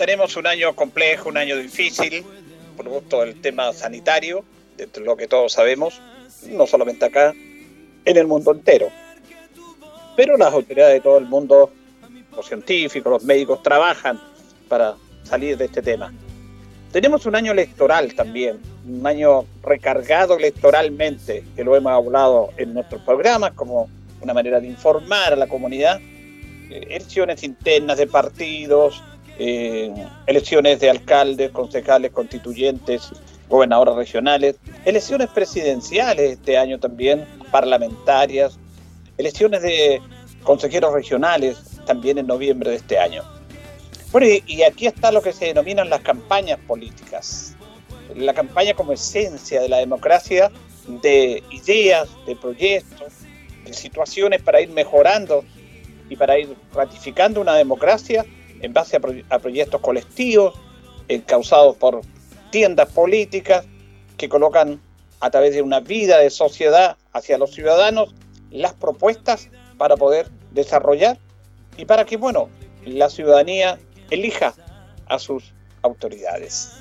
Tenemos un año complejo, un año difícil, producto del tema sanitario, de lo que todos sabemos, no solamente acá, en el mundo entero. Pero las autoridades de todo el mundo, los científicos, los médicos, trabajan para salir de este tema. Tenemos un año electoral también, un año recargado electoralmente, que lo hemos hablado en nuestros programas como una manera de informar a la comunidad. Eh, elecciones internas de partidos, eh, elecciones de alcaldes, concejales, constituyentes, gobernadores regionales, elecciones presidenciales este año también, parlamentarias, elecciones de consejeros regionales también en noviembre de este año. Bueno, y, aquí está lo que se denominan las campañas políticas. La campaña como esencia de la democracia, de ideas, de proyectos, de situaciones para ir mejorando y para ir ratificando una democracia en base a, proyectos colectivos eh, causados por tiendas políticas que colocan a través de una vida de sociedad hacia los ciudadanos las propuestas para poder desarrollar y para que, bueno, la ciudadanía elija a sus autoridades.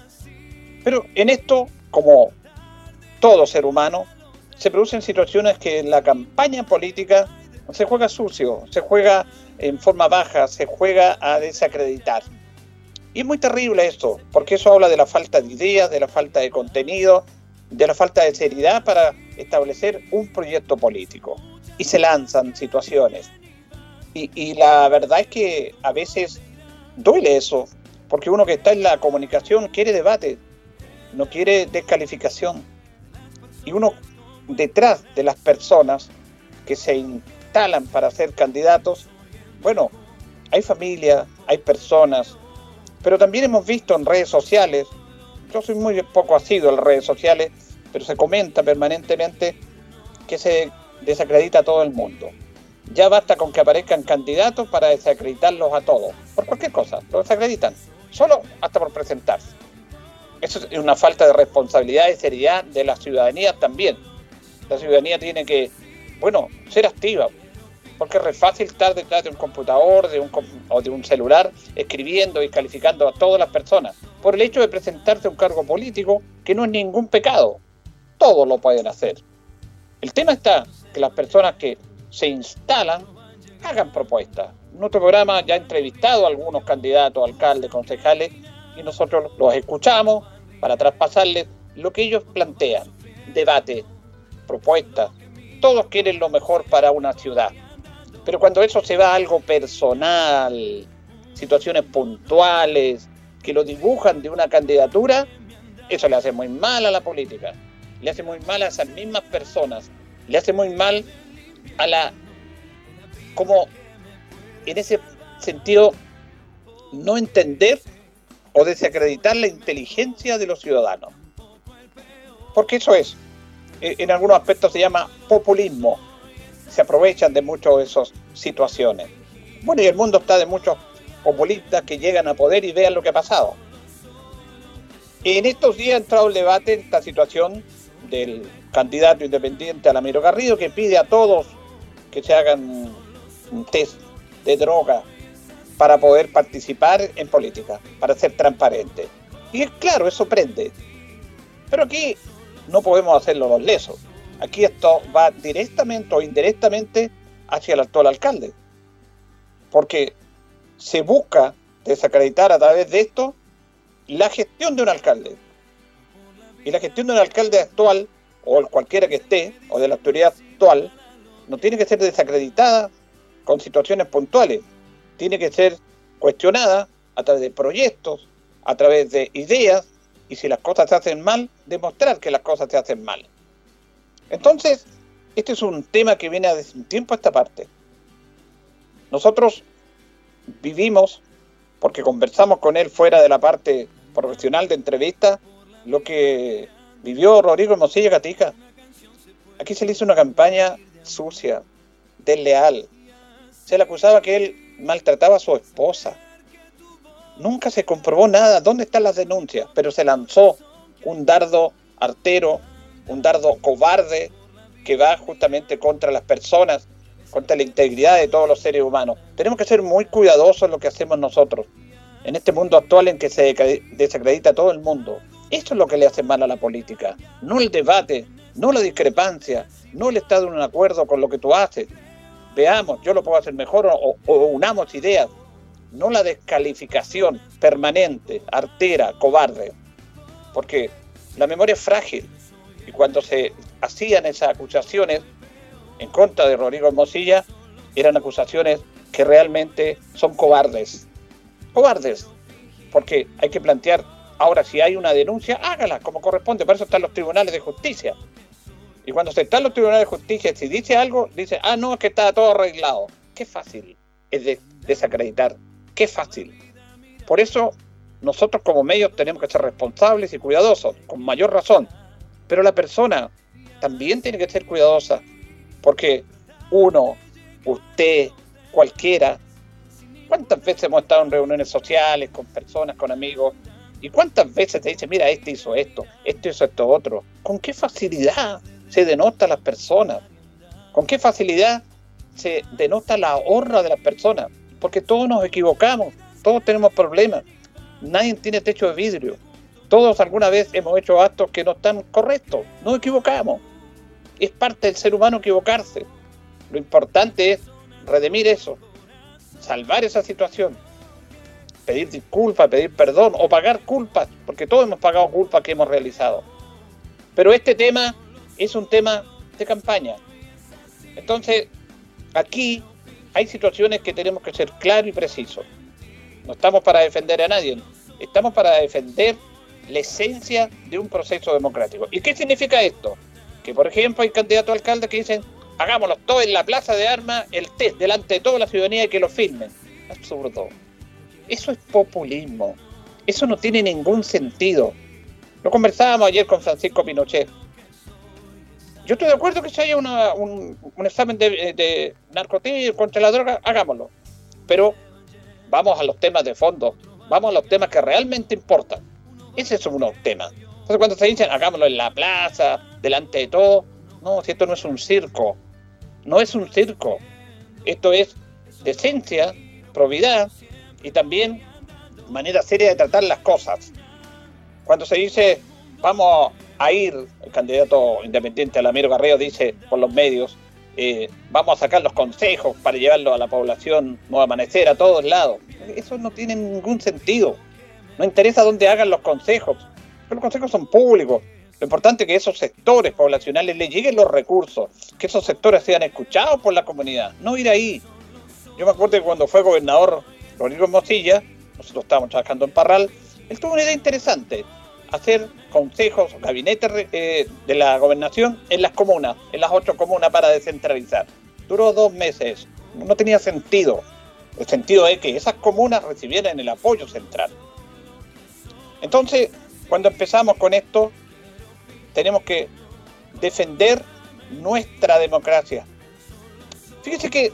Pero en esto, como todo ser humano, se producen situaciones que en la campaña política se juega sucio, se juega en forma baja, se juega a desacreditar. Y es muy terrible esto, porque eso habla de la falta de ideas, de la falta de contenido, de la falta de seriedad para establecer un proyecto político. Y se lanzan situaciones. Y, la verdad es que a veces duele eso, porque uno que está en la comunicación quiere debate, no quiere descalificación. Y uno detrás de las personas que se instalan para ser candidatos bueno, hay familia, hay personas, pero también hemos visto en redes sociales, yo soy muy poco asiduo en redes sociales, pero se comenta permanentemente que se desacredita a todo el mundo. Ya basta con que aparezcan candidatos para desacreditarlos a todos, por cualquier cosa, lo desacreditan, solo hasta por presentarse. Eso es una falta de responsabilidad y seriedad de la ciudadanía también. La ciudadanía tiene que, bueno, ser activa, porque es fácil estar detrás de un computador de un, o de un celular escribiendo y calificando a todas las personas por el hecho de presentarse a un cargo político que no es ningún pecado. Todos lo pueden hacer. El tema está que las personas que se instalan hagan propuestas. Nuestro programa ya ha entrevistado a algunos candidatos, alcaldes, concejales, y nosotros los escuchamos para traspasarles lo que ellos plantean. Debate, propuestas. Todos quieren lo mejor para una ciudad. Pero cuando eso se va a algo personal, situaciones puntuales, que lo dibujan de una candidatura, eso le hace muy mal a la política, le hace muy mal a esas mismas personas, le hace muy mal a la, como en ese sentido, no entender o desacreditar la inteligencia de los ciudadanos. Porque eso es, en algunos aspectos se llama populismo se aprovechan de muchas de esas situaciones. Bueno, y el mundo está de muchos populistas que llegan a poder y vean lo que ha pasado. En estos días ha entrado el debate esta situación del candidato independiente Alamiro Garrido que pide a todos que se hagan un test de droga para poder participar en política, para ser transparente. Y es claro, eso prende. Pero aquí no podemos hacerlo los lesos. Aquí esto va directamente o indirectamente hacia el actual alcalde. Porque se busca desacreditar a través de esto la gestión de un alcalde. Y la gestión de un alcalde actual, o cualquiera que esté, o de la autoridad actual, no tiene que ser desacreditada con situaciones puntuales. Tiene que ser cuestionada a través de proyectos, a través de ideas, y si las cosas se hacen mal, demostrar que las cosas se hacen mal. Entonces, este es un tema que viene desde un tiempo a esta parte. Nosotros vivimos, porque conversamos con él fuera de la parte profesional de entrevista, lo que vivió Rodrigo Mosilla Gatica. Aquí se le hizo una campaña sucia, desleal. Se le acusaba que él maltrataba a su esposa. Nunca se comprobó nada. ¿Dónde están las denuncias? Pero se lanzó un dardo artero, un dardo cobarde que va justamente contra las personas, contra la integridad de todos los seres humanos. Tenemos que ser muy cuidadosos en lo que hacemos nosotros, en este mundo actual en que se desacredita todo el mundo. Esto es lo que le hace mal a la política, no el debate, no la discrepancia, no el estar en un acuerdo con lo que tú haces. Veamos, yo lo puedo hacer mejor o, o unamos ideas, no la descalificación permanente, artera, cobarde. Porque la memoria es frágil y cuando se hacían esas acusaciones en contra de Rodrigo Mosilla, eran acusaciones que realmente son cobardes. Cobardes, porque hay que plantear, ahora si hay una denuncia, hágala como corresponde, para eso están los tribunales de justicia. Y cuando se están los tribunales de justicia, si dice algo, dice, ah, no, es que está todo arreglado. Qué fácil es desacreditar, qué fácil. Por eso nosotros como medios tenemos que ser responsables y cuidadosos, con mayor razón. Pero la persona también tiene que ser cuidadosa, porque uno, usted, cualquiera, ¿cuántas veces hemos estado en reuniones sociales con personas, con amigos? ¿Y cuántas veces te dicen, mira, este hizo esto, este hizo esto otro? ¿Con qué facilidad se denota las personas? ¿Con qué facilidad se denota la honra de las personas? Porque todos nos equivocamos, todos tenemos problemas, nadie tiene techo de vidrio, todos alguna vez hemos hecho actos que no están correctos, nos equivocamos es parte del ser humano equivocarse. Lo importante es redimir eso, salvar esa situación, pedir disculpas, pedir perdón o pagar culpas, porque todos hemos pagado culpas que hemos realizado. Pero este tema es un tema de campaña. Entonces, aquí hay situaciones que tenemos que ser claros y precisos. No estamos para defender a nadie, estamos para defender la esencia de un proceso democrático. ¿Y qué significa esto? Que por ejemplo hay candidatos a alcalde que dicen, hagámoslo todo en la plaza de armas, el test delante de toda la ciudadanía y que lo firmen. Absurdo. Eso es populismo. Eso no tiene ningún sentido. Lo conversábamos ayer con Francisco Pinochet. Yo estoy de acuerdo que se haya un, examen de, de narcotín contra la droga, hagámoslo. Pero vamos a los temas de fondo, vamos a los temas que realmente importan. Ese es uno tema. Entonces cuando se dicen, hagámoslo en la plaza, delante de todo, no, si esto no es un circo, no es un circo. Esto es decencia, probidad y también manera seria de tratar las cosas. Cuando se dice, vamos a ir, el candidato independiente Alamiro Garreo dice por los medios, eh, vamos a sacar los consejos para llevarlo a la población Nuevo Amanecer, a todos lados. Eso no tiene ningún sentido. No interesa dónde hagan los consejos. Los consejos son públicos. Lo importante es que esos sectores poblacionales le lleguen los recursos, que esos sectores sean escuchados por la comunidad, no ir ahí. Yo me acuerdo que cuando fue gobernador Rodrigo Mosilla, nosotros estábamos trabajando en Parral, él tuvo una idea interesante, hacer consejos, gabinetes eh, de la gobernación en las comunas, en las ocho comunas para descentralizar. Duró dos meses, no tenía sentido. El sentido es que esas comunas recibieran el apoyo central. Entonces, cuando empezamos con esto, tenemos que defender nuestra democracia. Fíjese que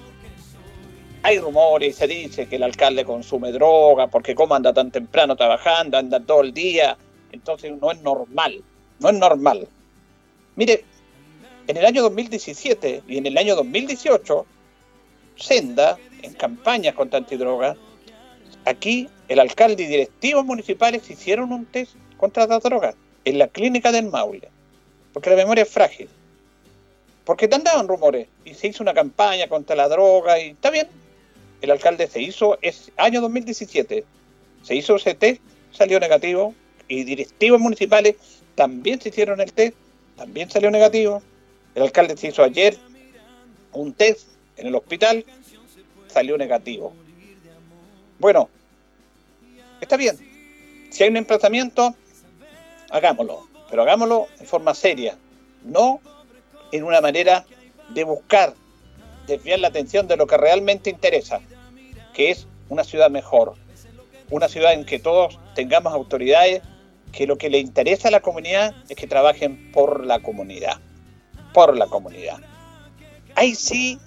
hay rumores, se dice que el alcalde consume droga, porque como anda tan temprano trabajando, anda todo el día, entonces no es normal, no es normal. Mire, en el año 2017 y en el año 2018, Senda, en campañas contra antidroga, aquí el alcalde y directivos municipales hicieron un test contra la droga en la clínica del Maule porque la memoria es frágil. Porque te andaban rumores y se hizo una campaña contra la droga y está bien. El alcalde se hizo, es año 2017, se hizo ese test, salió negativo y directivos municipales también se hicieron el test, también salió negativo. El alcalde se hizo ayer un test en el hospital, salió negativo. Bueno, está bien. Si hay un emplazamiento, hagámoslo, pero hagámoslo en forma seria, no en una manera de buscar desviar la atención de lo que realmente interesa, que es una ciudad mejor, una ciudad en que todos tengamos autoridades que lo que le interesa a la comunidad es que trabajen por la comunidad, por la comunidad. Hay sí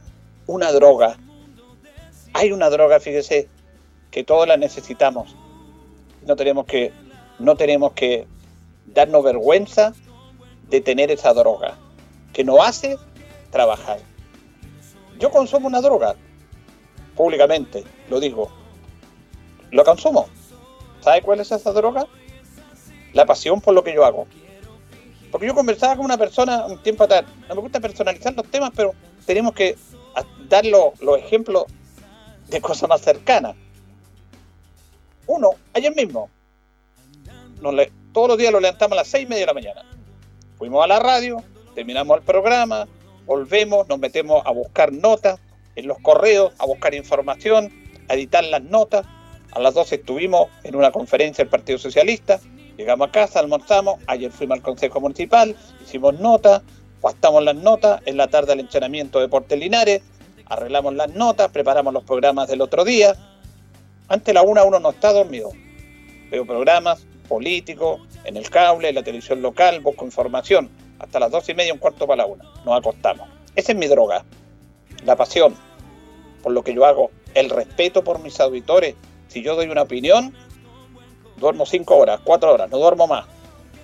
una droga, hay una droga, fíjese, que todos la necesitamos. No tenemos que, no tenemos que darnos vergüenza de tener esa droga, que nos hace trabajar. Yo consumo una droga, públicamente, lo digo. Lo consumo. ¿Sabe cuál es esa droga? La pasión por lo que yo hago. Porque yo conversaba con una persona un tiempo atrás. No me gusta personalizar los temas, pero tenemos que dar los, ejemplos de cosas más cercanas. Uno, ayer mismo, todos los días lo levantamos a las seis y media de la mañana. Fuimos a la radio, terminamos el programa, volvemos, nos metemos a buscar notas en los correos, a buscar información, a editar las notas. A las 12 estuvimos en una conferencia del Partido Socialista, llegamos a casa, almorzamos, ayer fuimos al Consejo Municipal, hicimos notas, pastamos las notas, en la tarde el entrenamiento de Portes Linares, arreglamos las notas, preparamos los programas del otro día. Antes la una uno no está dormido. Veo programas políticos en el cable, en la televisión local, busco información. Hasta las dos y media, un cuarto para la una. Nos acostamos. Esa es mi droga. La pasión por lo que yo hago. El respeto por mis auditores. Si yo doy una opinión, duermo cinco horas, cuatro horas, no duermo más.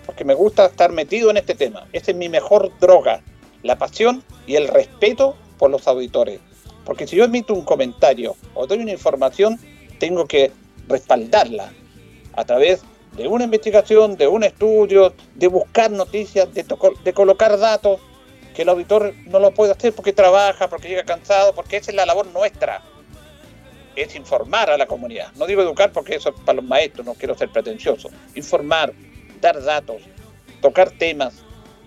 Porque me gusta estar metido en este tema. Esa es mi mejor droga. La pasión y el respeto por los auditores. Porque si yo emito un comentario o doy una información, tengo que respaldarla a través de una investigación, de un estudio, de buscar noticias, de, de colocar datos, que el auditor no lo puede hacer porque trabaja, porque llega cansado, porque esa es la labor nuestra. Es informar a la comunidad. No digo educar porque eso es para los maestros, no quiero ser pretencioso. Informar, dar datos, tocar temas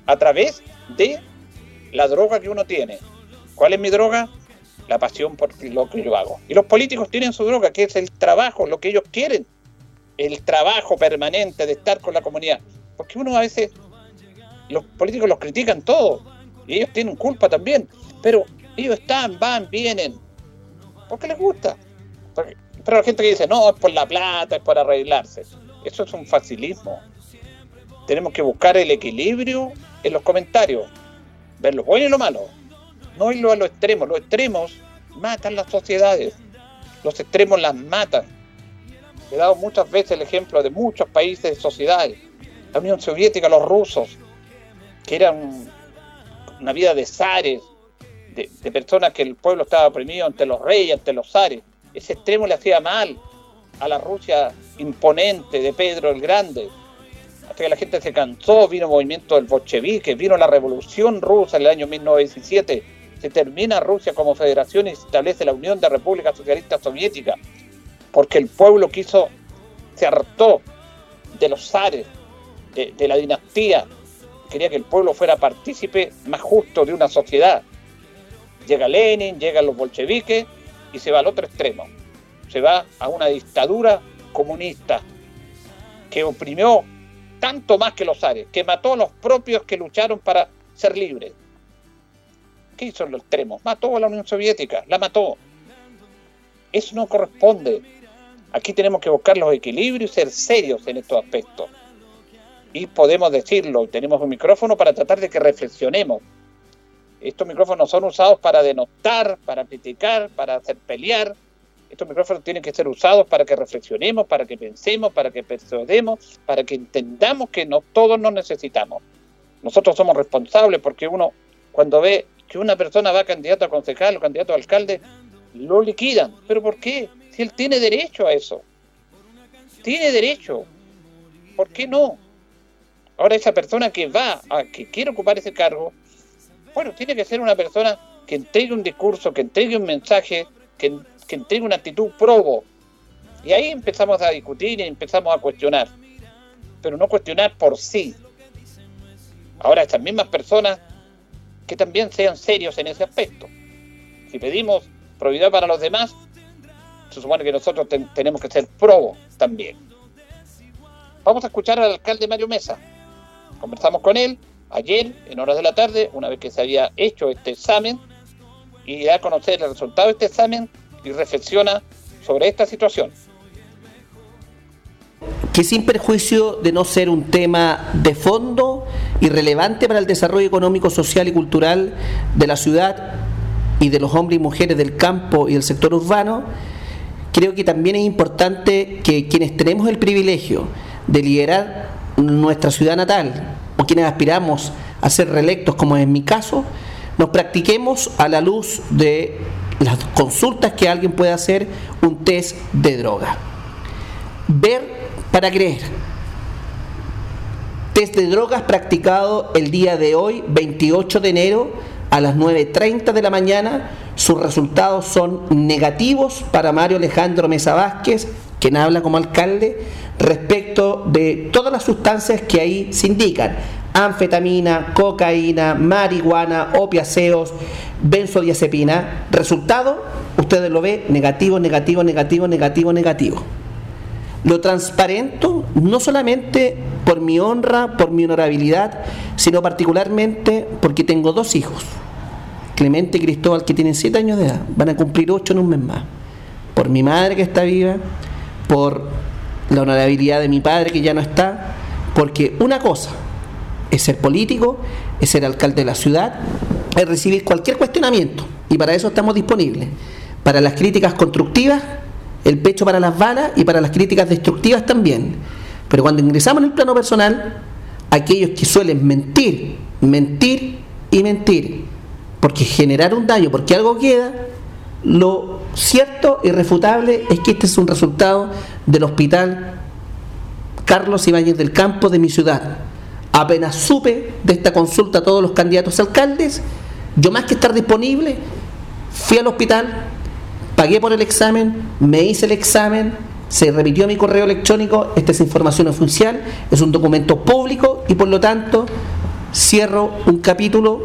a través de la droga que uno tiene. ¿Cuál es mi droga? La pasión por lo que yo hago. Y los políticos tienen su droga, que es el trabajo, lo que ellos quieren el trabajo permanente de estar con la comunidad. Porque uno a veces, los políticos los critican todo, y ellos tienen culpa también, pero ellos están, van, vienen, porque les gusta. pero la gente que dice, no, es por la plata, es por arreglarse. Eso es un facilismo. Tenemos que buscar el equilibrio en los comentarios, ver lo bueno y lo malo, no irlo a los extremos. Los extremos matan las sociedades, los extremos las matan He dado muchas veces el ejemplo de muchos países, sociedades. La Unión Soviética, los rusos, que eran una vida de zares, de, personas que el pueblo estaba oprimido ante los reyes, ante los zares. Ese extremo le hacía mal a la Rusia imponente de Pedro el Grande. Hasta que la gente se cansó, vino el movimiento del bolchevique, vino la revolución rusa en el año 1917. Se termina Rusia como federación y se establece la Unión de Repúblicas Socialistas Soviéticas porque el pueblo quiso, se hartó de los zares, de, la dinastía, quería que el pueblo fuera partícipe más justo de una sociedad. Llega Lenin, llegan los bolcheviques y se va al otro extremo. Se va a una dictadura comunista que oprimió tanto más que los zares, que mató a los propios que lucharon para ser libres. ¿Qué hizo en los extremos? Mató a la Unión Soviética, la mató. Eso no corresponde. Aquí tenemos que buscar los equilibrios y ser serios en estos aspectos. Y podemos decirlo, tenemos un micrófono para tratar de que reflexionemos. Estos micrófonos son usados para denotar, para criticar, para hacer pelear. Estos micrófonos tienen que ser usados para que reflexionemos, para que pensemos, para que persuademos, para que entendamos que no todos nos necesitamos. Nosotros somos responsables porque uno, cuando ve que una persona va candidato a concejal o candidato a alcalde, lo liquidan. ¿Pero por qué? Si él tiene derecho a eso. Tiene derecho. ¿Por qué no? Ahora esa persona que va a que quiere ocupar ese cargo, Bueno, tiene que ser una persona que entregue un discurso, que entregue un mensaje, que, que entregue una actitud probo. Y ahí empezamos a discutir y empezamos a cuestionar. Pero no cuestionar por sí. Ahora, estas mismas personas que también sean serios en ese aspecto. Si pedimos probidad para los demás, se supone que nosotros tenemos que ser probo también. Vamos a escuchar al alcalde Mario Mesa. Conversamos con él ayer, en horas de la tarde, una vez que se había hecho este examen, y da a conocer el resultado de este examen y reflexiona sobre esta situación. Que sin perjuicio de no ser un tema de fondo y relevante para el desarrollo económico, social y cultural de la ciudad y de los hombres y mujeres del campo y del sector urbano, creo que también es importante que quienes tenemos el privilegio de liderar nuestra ciudad natal o quienes aspiramos a ser reelectos, como en mi caso, nos practiquemos a la luz de las consultas que alguien puede hacer un test de droga. Ver para creer. Test de drogas practicado el día de hoy, 28 de enero, a las 9.30 de la mañana. Sus resultados son negativos para Mario Alejandro Mesa Vázquez, quien habla como alcalde, respecto de todas las sustancias que ahí se indican anfetamina, cocaína, marihuana, opiáceos, benzodiazepina. Resultado, ustedes lo ven, negativo, negativo, negativo, negativo, negativo. Lo transparento no solamente por mi honra, por mi honorabilidad, sino particularmente porque tengo dos hijos, Clemente y Cristóbal, que tienen siete años de edad, van a cumplir ocho en un mes más. Por mi madre que está viva, por la honorabilidad de mi padre que ya no está, porque una cosa es ser político, es ser alcalde de la ciudad, es recibir cualquier cuestionamiento y para eso estamos disponibles. Para las críticas constructivas, el pecho para las balas y para las críticas destructivas también. Pero cuando ingresamos en el plano personal, aquellos que suelen mentir, mentir y mentir, porque generar un daño, porque algo queda, lo cierto y refutable es que este es un resultado del hospital Carlos Ibáñez del Campo de mi ciudad, Apenas supe de esta consulta a todos los candidatos alcaldes, yo más que estar disponible, fui al hospital, pagué por el examen, me hice el examen, se repitió mi correo electrónico, esta es información oficial, es un documento público y por lo tanto cierro un capítulo,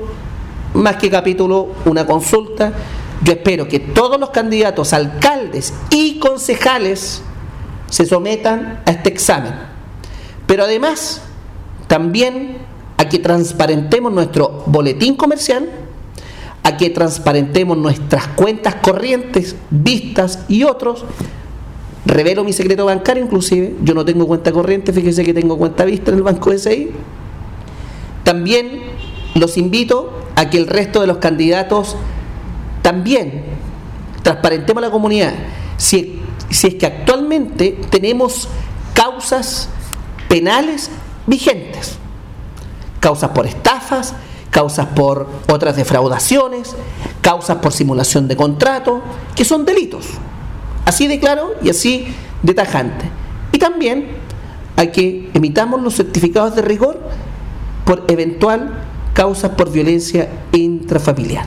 más que capítulo, una consulta. Yo espero que todos los candidatos, alcaldes y concejales se sometan a este examen. Pero además, también a que transparentemos nuestro boletín comercial, a que transparentemos nuestras cuentas corrientes, vistas y otros. Revelo mi secreto bancario inclusive, yo no tengo cuenta corriente, fíjese que tengo cuenta vista en el Banco SI. También los invito a que el resto de los candidatos también transparentemos a la comunidad. Si, si es que actualmente tenemos causas penales vigentes. Causas por estafas, causas por otras defraudaciones, causas por simulación de contrato, que son delitos. Así de claro y así de tajante. Y también hay que emitamos los certificados de rigor por eventual causas por violencia intrafamiliar.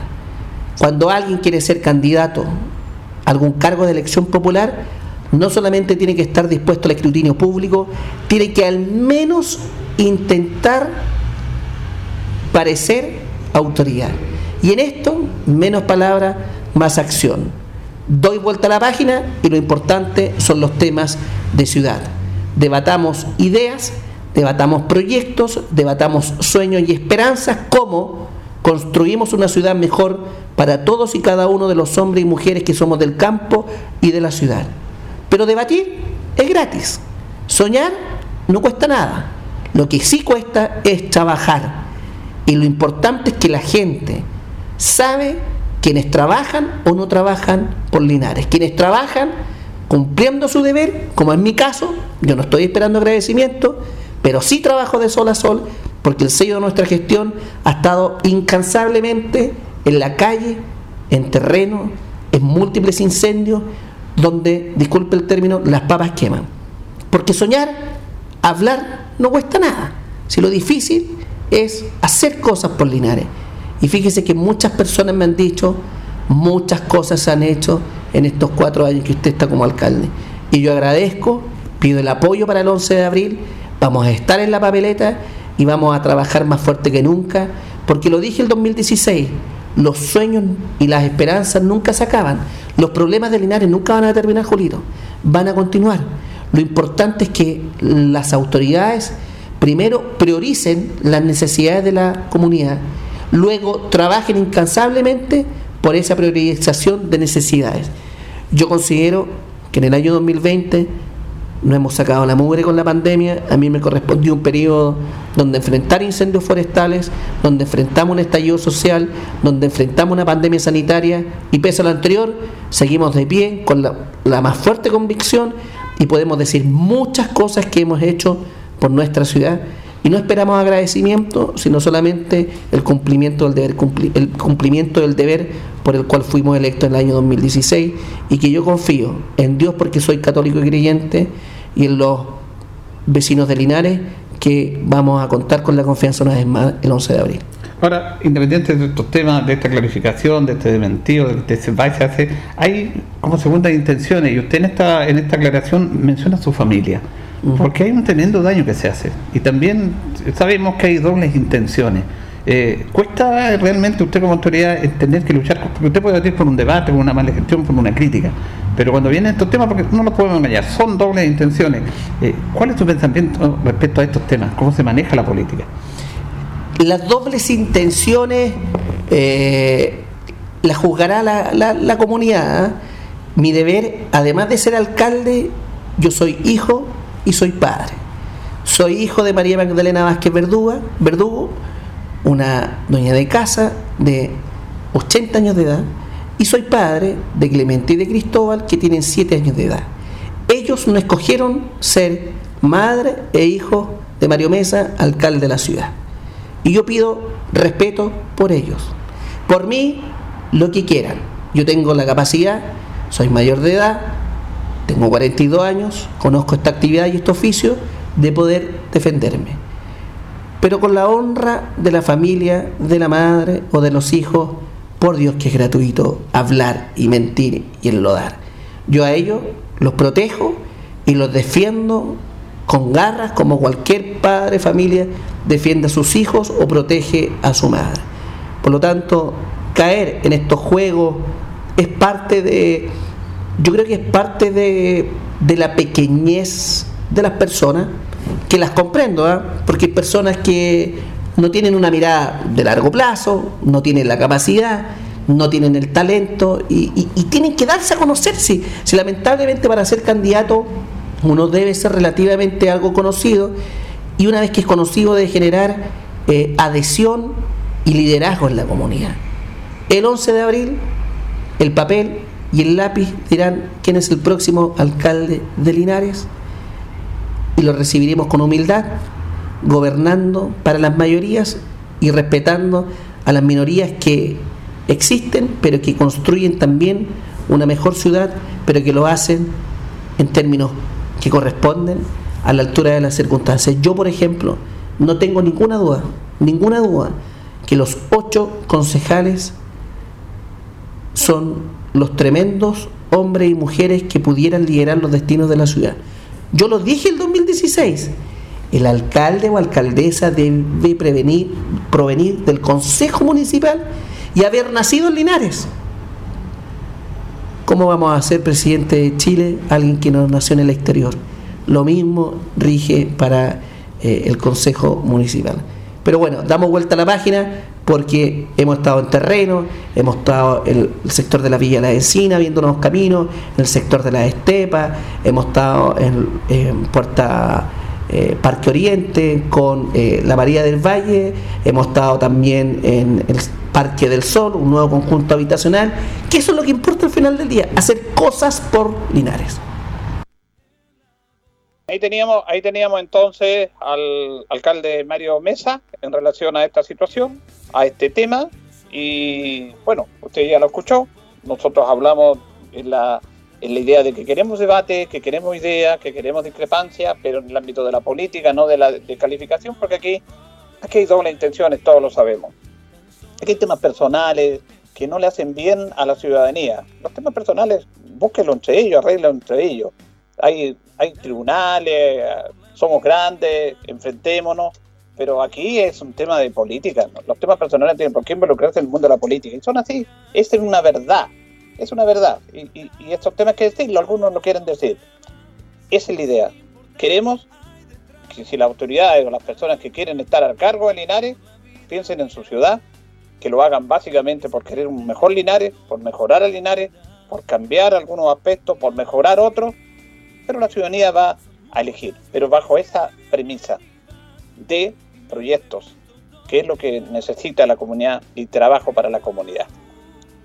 Cuando alguien quiere ser candidato a algún cargo de elección popular, no solamente tiene que estar dispuesto al escrutinio público, tiene que al menos intentar parecer autoridad. Y en esto, menos palabras, más acción. Doy vuelta a la página y lo importante son los temas de ciudad. Debatamos ideas, debatamos proyectos, debatamos sueños y esperanzas, cómo construimos una ciudad mejor para todos y cada uno de los hombres y mujeres que somos del campo y de la ciudad. Pero debatir es gratis. Soñar no cuesta nada. Lo que sí cuesta es trabajar. Y lo importante es que la gente sabe quienes trabajan o no trabajan por Linares. Quienes trabajan cumpliendo su deber, como en mi caso, yo no estoy esperando agradecimiento, pero sí trabajo de sol a sol, porque el sello de nuestra gestión ha estado incansablemente en la calle, en terreno, en múltiples incendios, donde, disculpe el término, las papas queman. Porque soñar, hablar, no cuesta nada. Si lo difícil es hacer cosas por Linares. Y fíjese que muchas personas me han dicho, muchas cosas se han hecho en estos cuatro años que usted está como alcalde. Y yo agradezco, pido el apoyo para el 11 de abril, vamos a estar en la papeleta y vamos a trabajar más fuerte que nunca, porque lo dije el 2016, los sueños y las esperanzas nunca se acaban, los problemas de Linares nunca van a terminar, Julito, van a continuar. Lo importante es que las autoridades primero prioricen las necesidades de la comunidad, luego trabajen incansablemente por esa priorización de necesidades. Yo considero que en el año 2020 no hemos sacado la mugre con la pandemia, a mí me correspondió un periodo donde enfrentar incendios forestales, donde enfrentamos un estallido social, donde enfrentamos una pandemia sanitaria y pese a lo anterior, seguimos de pie con la, la más fuerte convicción y podemos decir muchas cosas que hemos hecho por nuestra ciudad y no esperamos agradecimiento, sino solamente el cumplimiento del deber, el cumplimiento del deber por el cual fuimos electos en el año 2016 y que yo confío en Dios porque soy católico y creyente y en los vecinos de Linares que vamos a contar con la confianza una vez más el 11 de abril. Ahora, independiente de estos temas, de esta clarificación, de este desmentido, de este se hace, hay como segundas intenciones y usted en esta, en esta aclaración menciona a su familia, porque hay un tremendo daño que se hace y también sabemos que hay dobles intenciones. Eh, ¿Cuesta realmente usted como autoridad entender que luchar, porque usted puede debatir por un debate, por una mala gestión, por una crítica, pero cuando vienen estos temas, porque no los podemos engañar, son dobles intenciones. Eh, ¿Cuál es su pensamiento respecto a estos temas? ¿Cómo se maneja la política? las dobles intenciones eh, las juzgará la, comunidad. ¿eh? Mi deber, además de ser alcalde, yo soy hijo y soy padre. Soy hijo de María Magdalena Vázquez Verdugo, Verdugo una dueña de casa de 80 años de edad, y soy padre de Clemente y de Cristóbal, que tienen 7 años de edad. Ellos no escogieron ser madre e hijo de Mario Mesa, alcalde de la ciudad. Y yo pido respeto por ellos. Por mí, lo que quieran. Yo tengo la capacidad, soy mayor de edad, tengo 42 años, conozco esta actividad y este oficio de poder defenderme. Pero con la honra de la familia, de la madre o de los hijos, por Dios que es gratuito hablar y mentir y enlodar. Yo a ellos los protejo y los defiendo con garras como cualquier padre, familia defiende a sus hijos o protege a su madre. Por lo tanto, caer en estos juegos es parte de, yo creo que es parte de, de la pequeñez de las personas, que las comprendo, ¿ah? porque hay personas que no tienen una mirada de largo plazo, no tienen la capacidad, no tienen el talento y, y tienen que darse a conocerse. Si lamentablemente para ser candidato uno debe ser relativamente algo conocido y una vez que es conocido debe generar eh, adhesión y liderazgo en la comunidad. El 11 de abril, el papel y el lápiz dirán quién es el próximo alcalde de Linares y lo recibiremos con humildad, gobernando para las mayorías y respetando a las minorías que existen, pero que construyen también una mejor ciudad, pero que lo hacen en términos que corresponden a la altura de las circunstancias. Yo, por ejemplo, no tengo ninguna duda, ninguna duda, que los ocho concejales son los tremendos hombres y mujeres que pudieran liderar los destinos de la ciudad. Yo lo dije el 2016. El alcalde o alcaldesa debe prevenir, provenir del Consejo Municipal y haber nacido en Linares. ¿Cómo vamos a ser presidente de Chile alguien que no nació en el exterior? Lo mismo rige para eh, el Consejo Municipal. Pero bueno, damos vuelta a la página porque hemos estado en terreno, hemos estado en el sector de la Villa de la Encina viendo nuevos caminos, en el sector de la Estepa, hemos estado en, Puerta eh, Parque Oriente con eh, la María del Valle, hemos estado también en el Parque del Sol, un nuevo conjunto habitacional, que eso es lo que importa al final del día, hacer cosas por Linares. Ahí teníamos, ahí teníamos entonces al alcalde Mario Mesa en relación a esta situación, a este tema, y bueno, usted ya lo escuchó, nosotros hablamos en la, en la idea de que queremos debate, que queremos ideas, que queremos discrepancias, pero en el ámbito de la política, no de la calificación, porque aquí, aquí hay doble intenciones, todos lo sabemos. Aquí hay temas personales que no le hacen bien a la ciudadanía. Los temas personales, búsquenlo entre ellos, arreglenlo entre ellos. Hay, hay tribunales, somos grandes, enfrentémonos, pero aquí es un tema de política. Los temas personales tienen por qué involucrarse en el mundo de la política. Y son así, es una verdad, es una verdad. Y, estos temas que decirlo, algunos no quieren decir. Esa es la idea. Queremos que si las autoridades o las personas que quieren estar al cargo de Linares piensen en su ciudad, que lo hagan básicamente por querer un mejor Linares, por mejorar a Linares, por cambiar algunos aspectos, por mejorar otros, pero la ciudadanía va a elegir, pero bajo esa premisa de proyectos, que es lo que necesita la comunidad y trabajo para la comunidad.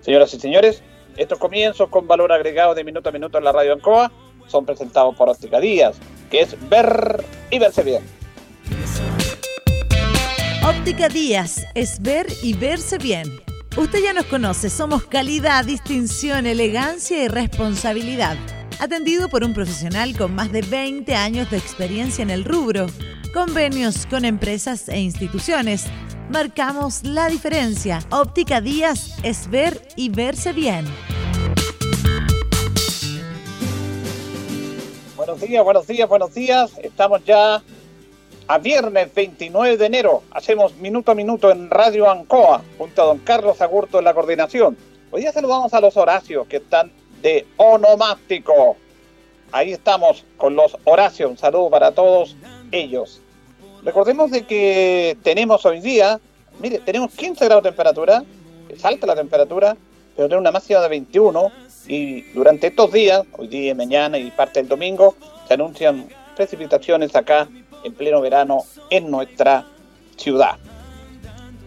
Señoras y señores, estos comienzos con valor agregado de minuto a minuto en la radio Ancoa son presentados por Óptica Díaz, que es ver y verse bien. Óptica Díaz es ver y verse bien. Usted ya nos conoce, somos calidad, distinción, elegancia y responsabilidad. Atendido por un profesional con más de 20 años de experiencia en el rubro. Convenios con empresas e instituciones. Marcamos la diferencia. Óptica Díaz es ver y verse bien. Buenos días, buenos días, buenos días. Estamos ya a viernes 29 de enero. Hacemos minuto a minuto en Radio Ancoa junto a don Carlos Agurto en la coordinación. Hoy día saludamos a los Horacios que están de onomástico. Ahí estamos con los Horacios. Un saludo para todos ellos. Recordemos de que tenemos hoy día, mire, tenemos 15 grados de temperatura, es alta la temperatura, pero tiene una máxima de 21 y durante estos días, hoy día, mañana y parte del domingo, se anuncian precipitaciones acá en pleno verano en nuestra ciudad.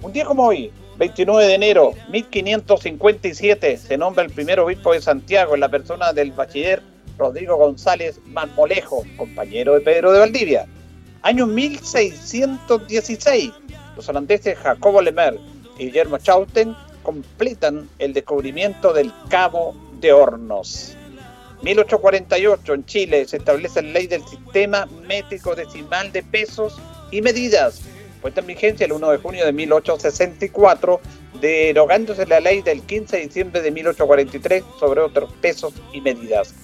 Un día como hoy, 29 de enero 1557, se nombra el primer obispo de Santiago en la persona del bachiller Rodrigo González Marmolejo, compañero de Pedro de Valdivia. Año 1616, los holandeses Jacobo Lemer y Guillermo Chauten completan el descubrimiento del Cabo de Hornos. 1848 en Chile se establece la ley del sistema métrico decimal de pesos y medidas, puesta en vigencia el 1 de junio de 1864, derogándose la ley del 15 de diciembre de 1843 sobre otros pesos y medidas.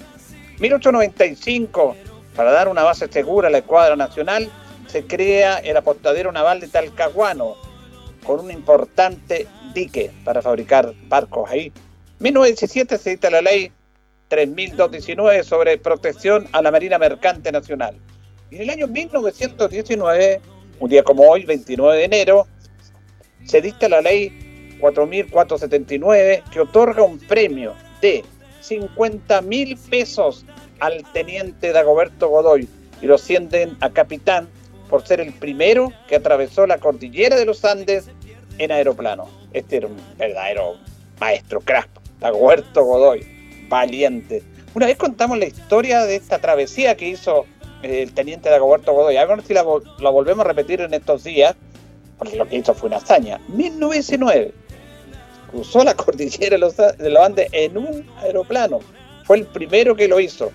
1895, para dar una base segura a la escuadra nacional, se crea el apostadero naval de Talcahuano, con un importante dique para fabricar barcos ahí. 1917 se dicta la ley 3219 sobre protección a la Marina Mercante Nacional. Y en el año 1919, un día como hoy, 29 de enero, se dicta la ley 4479 que otorga un premio de 50 mil pesos al teniente Dagoberto Godoy y lo ascienden a capitán por ser el primero que atravesó la cordillera de los Andes en aeroplano. Este era un verdadero maestro crack, Dagoberto Godoy valiente. Una vez contamos la historia de esta travesía que hizo el teniente Dagoberto Godoy. A ver si la, volvemos a repetir en estos días, porque lo que hizo fue una hazaña. 1909. Cruzó la cordillera de los, Andes en un aeroplano. Fue el primero que lo hizo.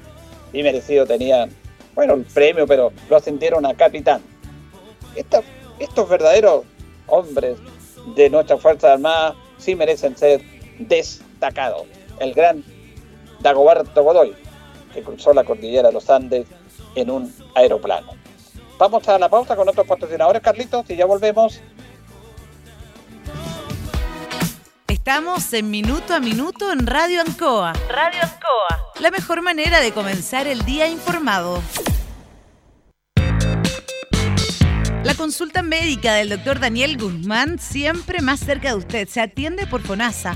Y merecido tenía, bueno, el premio, pero lo ascendieron a capitán. estos verdaderos hombres de nuestra Fuerza Armada sí merecen ser destacados. El gran Dagoberto Godoy, que cruzó la cordillera de los Andes en un aeroplano. Vamos a la pausa con otros patrocinadores, Carlitos, y ya volvemos. Estamos en Minuto a Minuto en Radio Ancoa. Radio Ancoa. La mejor manera de comenzar el día informado. La consulta médica del doctor Daniel Guzmán siempre más cerca de usted. Se atiende por FONASA,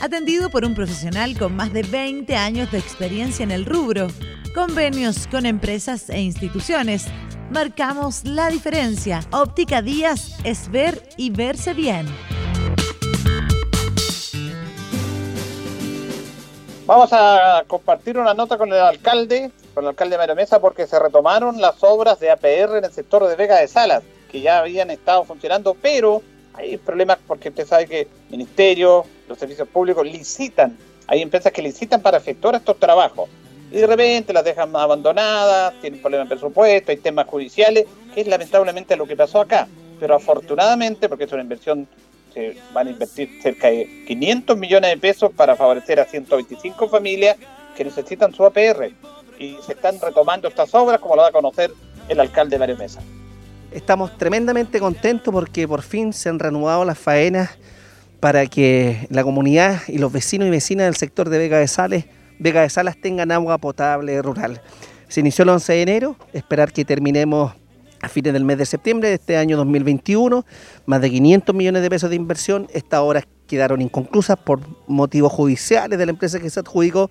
Atendido por un profesional con más de 20 años de experiencia en el rubro, convenios con empresas e instituciones marcamos la diferencia. Óptica Díaz es ver y verse bien. Vamos a compartir una nota con el alcalde, con el alcalde Mario Mesa, porque se retomaron las obras de APR en el sector de Vega de Salas, que ya habían estado funcionando, pero hay problemas porque usted sabe que ministerio, los servicios públicos licitan, hay empresas que licitan para efectuar estos trabajos y de repente las dejan abandonadas, tienen problemas de presupuesto, hay temas judiciales, que es lamentablemente lo que pasó acá. Pero afortunadamente, porque es una inversión, se van a invertir cerca de 500 millones de pesos para favorecer a 125 familias que necesitan su APR. Y se están retomando estas obras, como lo va a conocer el alcalde Mario Mesa. Estamos tremendamente contentos porque por fin se han reanudado las faenas para que la comunidad y los vecinos y vecinas del sector de Vega de Sales Vega de Salas tengan agua potable rural. Se inició el 11 de enero, esperar que terminemos a fines del mes de septiembre de este año 2021, más de 500 millones de pesos de inversión. Estas obras quedaron inconclusas por motivos judiciales de la empresa que se adjudicó.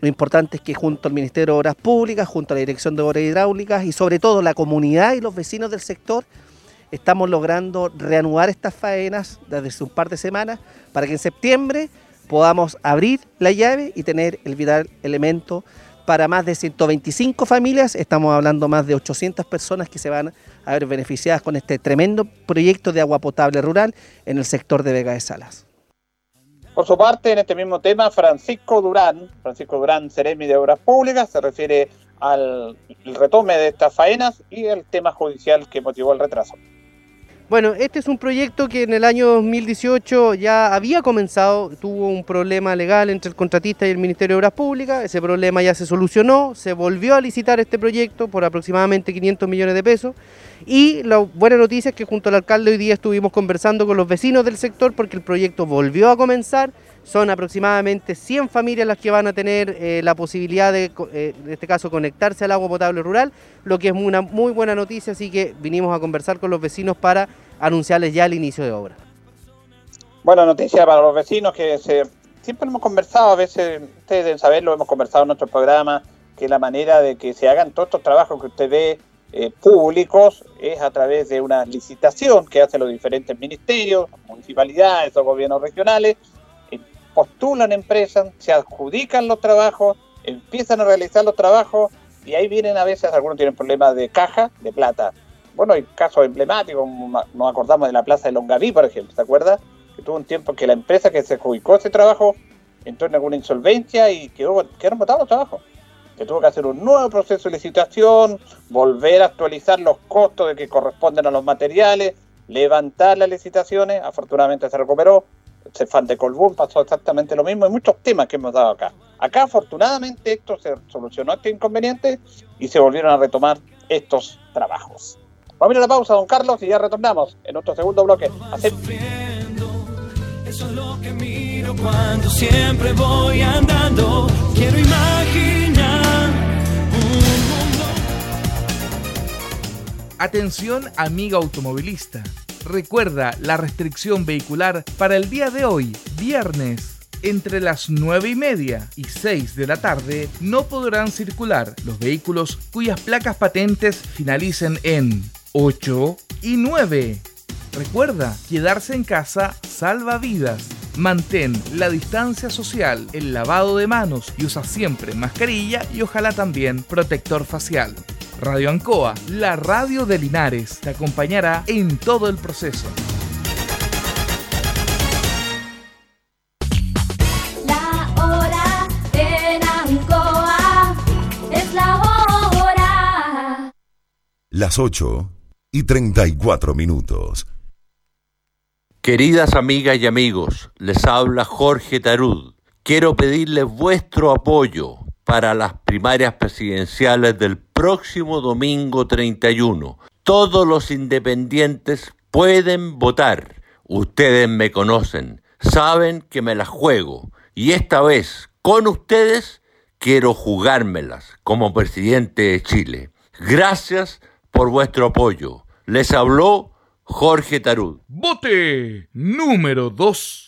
Lo importante es que junto al Ministerio de Obras Públicas, junto a la Dirección de Obras Hidráulicas y sobre todo la comunidad y los vecinos del sector, estamos logrando reanudar estas faenas desde un par de semanas para que en septiembre podamos abrir la llave y tener el vital elemento para más de 125 familias. Estamos hablando más de 800 personas que se van a ver beneficiadas con este tremendo proyecto de agua potable rural en el sector de Vega de Salas. Por su parte, en este mismo tema, Francisco Durán, Francisco Durán, Ceremi de Obras Públicas, se refiere al retome de estas faenas y el tema judicial que motivó el retraso. Bueno, este es un proyecto que en el año 2018 ya había comenzado, tuvo un problema legal entre el contratista y el Ministerio de Obras Públicas, ese problema ya se solucionó, se volvió a licitar este proyecto por aproximadamente 500 millones de pesos. Y la buena noticia es que junto al alcalde hoy día estuvimos conversando con los vecinos del sector porque el proyecto volvió a comenzar, son aproximadamente 100 familias las que van a tener eh, la posibilidad de, eh, en este caso, conectarse al agua potable rural, lo que es una muy buena noticia, así que vinimos a conversar con los vecinos para anunciarles ya el inicio de obra. Buena noticia para los vecinos que se, siempre hemos conversado, a veces ustedes deben saberlo, hemos conversado en nuestro programa, que la manera de que se hagan todos estos trabajos que usted ve eh, públicos es a través de una licitación que hacen los diferentes ministerios, municipalidades o gobiernos regionales, postulan empresas, se adjudican los trabajos, empiezan a realizar los trabajos y ahí vienen a veces, algunos tienen problemas de caja, de plata. Bueno, hay casos emblemáticos, nos acordamos de la plaza de Longaví, por ejemplo, ¿se acuerda? Que tuvo un tiempo que la empresa que se adjudicó ese trabajo entró en alguna insolvencia y quedó, quedaron botados los trabajos. Se tuvo que hacer un nuevo proceso de licitación, volver a actualizar los costos de que corresponden a los materiales, levantar las licitaciones, afortunadamente se recuperó, Cefán de Colbún pasó exactamente lo mismo. Hay muchos temas que hemos dado acá. Acá, afortunadamente, esto se solucionó este inconveniente y se volvieron a retomar estos trabajos. Vamos a ir a la pausa, don Carlos, y ya retornamos en nuestro segundo bloque. Eso es lo que miro cuando siempre voy andando. Quiero imaginar un mundo. Atención, amiga automovilista. Recuerda la restricción vehicular para el día de hoy, viernes. Entre las 9 y media y 6 de la tarde no podrán circular los vehículos cuyas placas patentes finalicen en 8 y 9. Recuerda, quedarse en casa salva vidas. Mantén la distancia social, el lavado de manos y usa siempre mascarilla y ojalá también protector facial. Radio Ancoa, la radio de Linares, te acompañará en todo el proceso. La hora en Ancoa es la hora. Las 8 y 34 minutos. Queridas amigas y amigos, les habla Jorge Tarud. Quiero pedirles vuestro apoyo para las primarias presidenciales del próximo domingo 31. Todos los independientes pueden votar. Ustedes me conocen, saben que me las juego y esta vez con ustedes quiero jugármelas como presidente de Chile. Gracias por vuestro apoyo. Les habló Jorge Tarud. Bote número 2.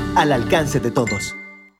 al alcance de todos.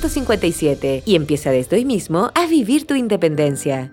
450 y empieza desde hoy mismo a vivir tu independencia.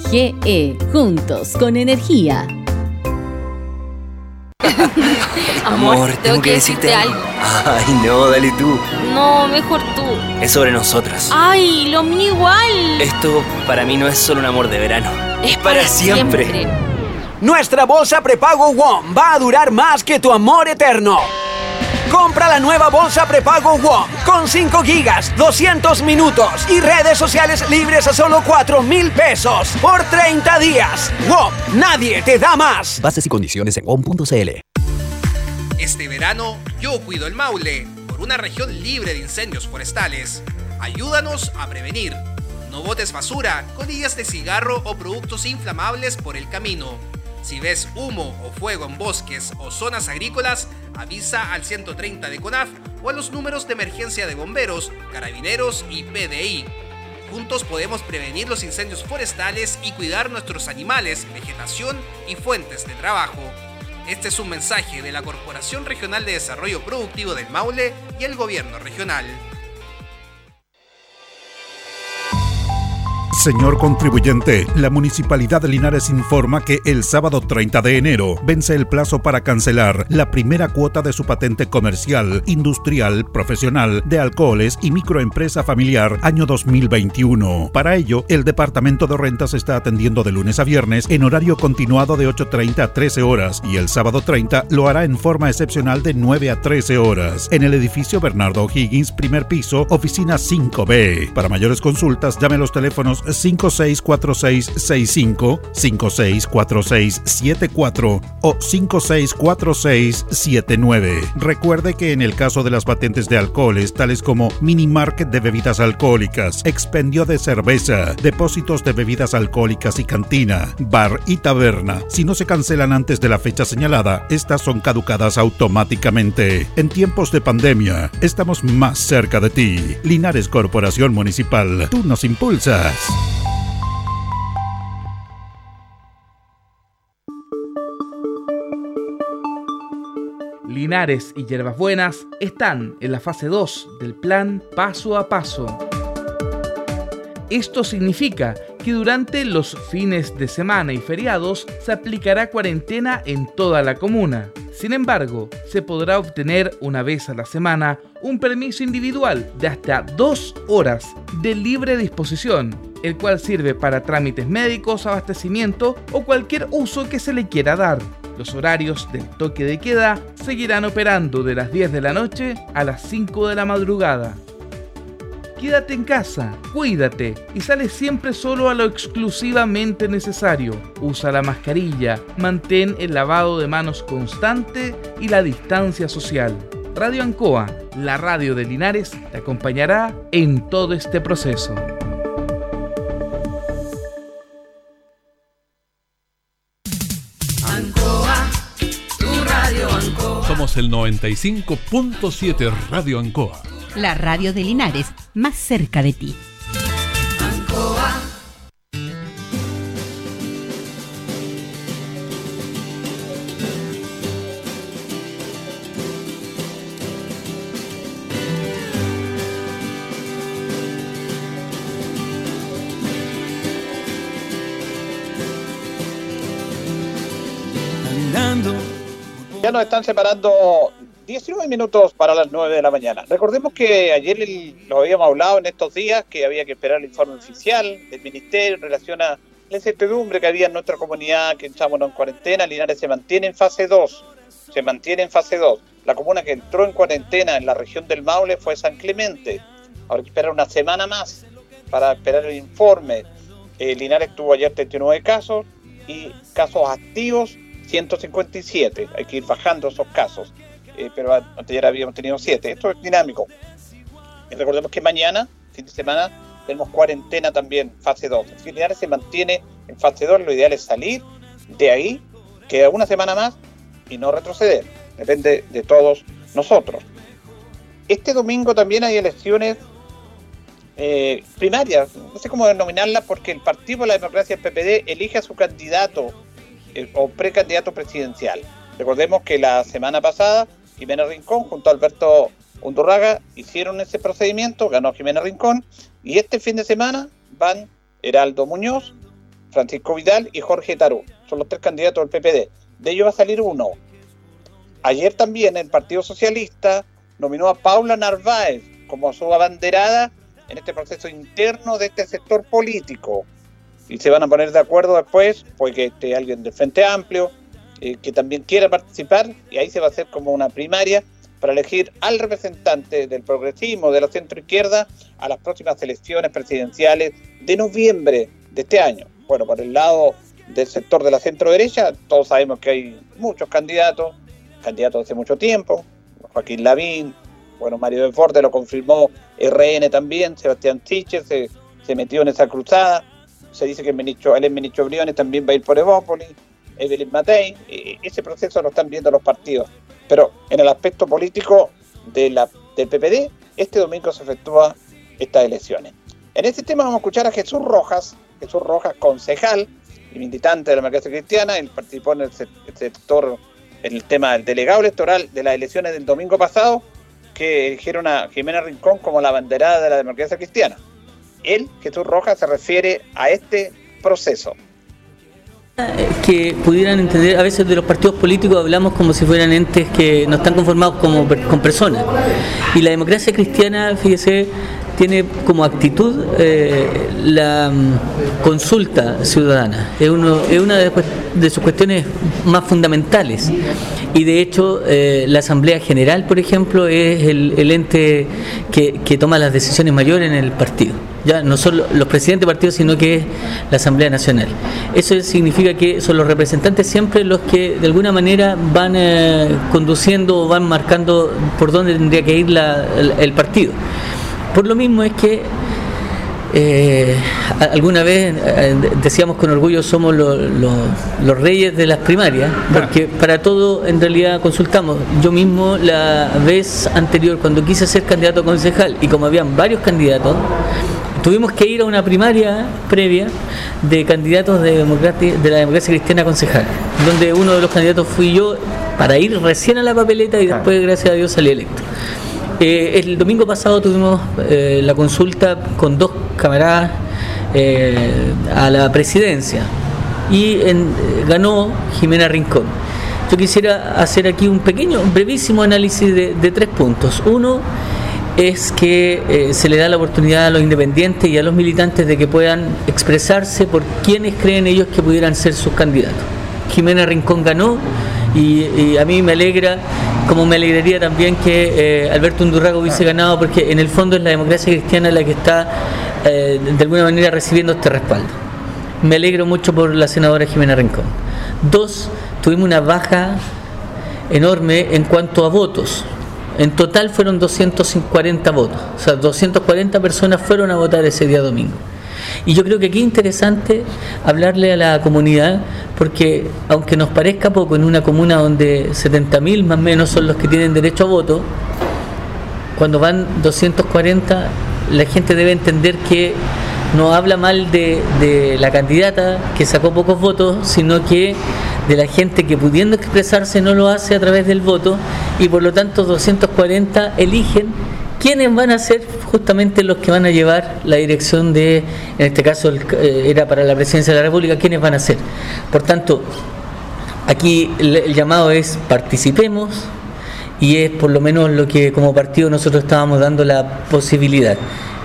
juntos con energía. Amor, tengo que decirte algo. Ay, no, dale tú. No, mejor tú. Es sobre nosotras. Ay, lo mío igual. Esto para mí no es solo un amor de verano. Es para siempre. Nuestra bolsa prepago WOM va a durar más que tu amor eterno. Compra la nueva bolsa prepago WOM con 5 gigas, 200 minutos y redes sociales libres a solo 4 mil pesos por 30 días. WOM, nadie te da más. Bases y condiciones en WOM.cl. Este verano yo cuido el Maule por una región libre de incendios forestales. Ayúdanos a prevenir. No botes basura, colillas de cigarro o productos inflamables por el camino. Si ves humo o fuego en bosques o zonas agrícolas, avisa al 130 de CONAF o a los números de emergencia de bomberos, carabineros y PDI. Juntos podemos prevenir los incendios forestales y cuidar nuestros animales, vegetación y fuentes de trabajo. Este es un mensaje de la Corporación Regional de Desarrollo Productivo del Maule y el Gobierno Regional. Señor contribuyente, la Municipalidad de Linares informa que el sábado 30 de enero vence el plazo para cancelar la primera cuota de su patente comercial, industrial, profesional, de alcoholes y microempresa familiar año 2021. Para ello, el Departamento de Rentas está atendiendo de lunes a viernes en horario continuado de 8.30 a 13 horas y el sábado 30 lo hará en forma excepcional de 9 a 13 horas en el edificio Bernardo Higgins, primer piso, oficina 5B. Para mayores consultas, llame a los teléfonos 564665, 564674 o 564679. Recuerde que en el caso de las patentes de alcoholes, tales como mini market de bebidas alcohólicas, expendio de cerveza, depósitos de bebidas alcohólicas y cantina, bar y taberna, si no se cancelan antes de la fecha señalada, estas son caducadas automáticamente. En tiempos de pandemia, estamos más cerca de ti. Linares Corporación Municipal, tú nos impulsas. Linares y Hierbas Buenas están en la fase 2 del plan Paso a Paso. Esto significa que durante los fines de semana y feriados se aplicará cuarentena en toda la comuna. Sin embargo, se podrá obtener una vez a la semana un permiso individual de hasta dos horas de libre disposición, el cual sirve para trámites médicos, abastecimiento o cualquier uso que se le quiera dar. Los horarios del toque de queda seguirán operando de las 10 de la noche a las 5 de la madrugada. Quédate en casa, cuídate y sale siempre solo a lo exclusivamente necesario. Usa la mascarilla, mantén el lavado de manos constante y la distancia social. Radio Ancoa, la radio de Linares, te acompañará en todo este proceso. Ancoa, tu radio Ancoa. Somos el 95.7 Radio Ancoa. La radio de Linares, más cerca de ti. Ya nos están separando 19 minutos para las 9 de la mañana. Recordemos que ayer el- lo habíamos hablado en estos días que había que esperar el informe oficial del Ministerio en relación a la incertidumbre que había en nuestra comunidad, que estábamos en cuarentena. Linares se mantiene en fase 2. Se mantiene en fase 2. La comuna que entró en cuarentena en la región del Maule fue San Clemente. Ahora que esperar una semana más para esperar el informe. Eh, Linares tuvo ayer 39 casos y casos activos 157. Hay que ir bajando esos casos. Eh, pero a- ayer habíamos tenido 7. Esto es dinámico. Y recordemos que mañana, fin de semana, tenemos cuarentena también, fase 2. Si Linares se mantiene en fase 2, lo ideal es salir de ahí, queda una semana más y no retroceder. Depende de todos nosotros. Este domingo también hay elecciones eh, primarias, no sé cómo denominarlas, porque el Partido por la Democracia, el PPD, elige a su candidato eh, o precandidato presidencial. Recordemos que la semana pasada Jimena Rincón junto a Alberto Undurraga hicieron ese procedimiento, ganó Jimena Rincón, y este fin de semana van Heraldo Muñoz, Francisco Vidal y Jorge Tarú. Son los tres candidatos del PPD. De ellos va a salir uno. Ayer también el Partido Socialista nominó a Paula Narváez como su abanderada en este proceso interno de este sector político. Y se van a poner de acuerdo después, pues que esté alguien del Frente Amplio, eh, que también quiera participar, y ahí se va a hacer como una primaria para elegir al representante del progresismo, de la centro izquierda, a las próximas elecciones presidenciales de noviembre de este año. Bueno, por el lado del sector de la centro derecha, todos sabemos que hay muchos candidatos, candidatos hace mucho tiempo, Joaquín Lavín, bueno, Mario de Forte lo confirmó, RN también, Sebastián Siches se, se metió en esa cruzada, se dice que el ministro, el ministro Briones también va a ir por Evópolis, Evelyn Matei, ese proceso lo están viendo los partidos. Pero en el aspecto político de la, del PPD, este domingo se efectúa estas elecciones. En este tema vamos a escuchar a Jesús Rojas, Jesús Rojas, concejal y militante de la democracia cristiana, él participó en el sector, en el tema del delegado electoral de las elecciones del domingo pasado, que eligieron a Jimena Rincón como la banderada de la democracia cristiana. Él, Jesús Rojas, se refiere a este proceso. Que pudieran entender, a veces de los partidos políticos hablamos como si fueran entes que no están conformados como con personas. Y la democracia cristiana, fíjese, tiene como actitud eh, la mm, consulta ciudadana. Es, uno, es una de, de sus cuestiones más fundamentales. Y de hecho, eh, la Asamblea General, por ejemplo, es el, ente que toma las decisiones mayores en el partido. Ya no son lo- los presidentes de partidos, sino que es la Asamblea Nacional. Eso significa que son los representantes siempre los que de alguna manera van eh, conduciendo o van marcando por dónde tendría que ir la- el, el partido. Por lo mismo es que eh, alguna vez eh, decíamos con orgullo somos lo- lo- los reyes de las primarias, porque para todo en realidad consultamos. Yo mismo la vez anterior, cuando quise ser candidato a concejal, y como habían varios candidatos, tuvimos que ir a una primaria previa de candidatos de, de la democracia cristiana a concejal, donde uno de los candidatos fui yo para ir recién a la papeleta y después, gracias a Dios, salí electo. Eh, el domingo pasado tuvimos eh, la consulta con dos camaradas eh, a la presidencia y en- eh, ganó Jimena Rincón. Yo quisiera hacer aquí un pequeño, un brevísimo análisis de, de tres puntos. Uno es que eh, se le da la oportunidad a los independientes y a los militantes de que puedan expresarse por quienes creen ellos que pudieran ser sus candidatos. Jimena Rincón ganó y, a mí me alegra, como me alegraría también que eh, Alberto Undurraga hubiese ganado, porque en el fondo es la democracia cristiana la que está eh, de alguna manera recibiendo este respaldo. Me alegro mucho por la senadora Jimena Rincón. Dos, tuvimos una baja enorme en cuanto a votos. En total fueron 240 votos, o sea, 240 personas fueron a votar ese día domingo. Y yo creo que aquí es interesante hablarle a la comunidad, porque aunque nos parezca poco en una comuna donde 70.000 más o menos son los que tienen derecho a voto, cuando van 240, la gente debe entender que no habla mal de, de la candidata que sacó pocos votos, sino que de la gente que pudiendo expresarse no lo hace a través del voto y por lo tanto 240 eligen quiénes van a ser justamente los que van a llevar la dirección de, en este caso eh, era para la presidencia de la República, quiénes van a ser. Por tanto, aquí el, el llamado es participemos y es por lo menos lo que como partido nosotros estábamos dando la posibilidad.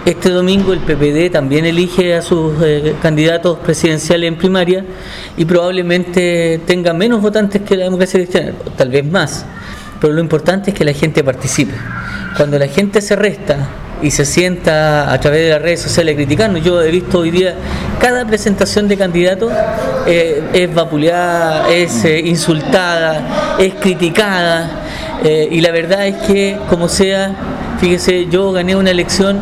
Este domingo el PPD también elige a sus eh, candidatos presidenciales en primaria y probablemente tenga menos votantes que la democracia cristiana, tal vez más, pero lo importante es que la gente participe. Cuando la gente se resta y se sienta a través de las redes sociales criticando, yo he visto hoy día cada presentación de candidato eh, es vapuleada, es eh, insultada, es criticada y la verdad es que como sea, fíjese, yo gané una elección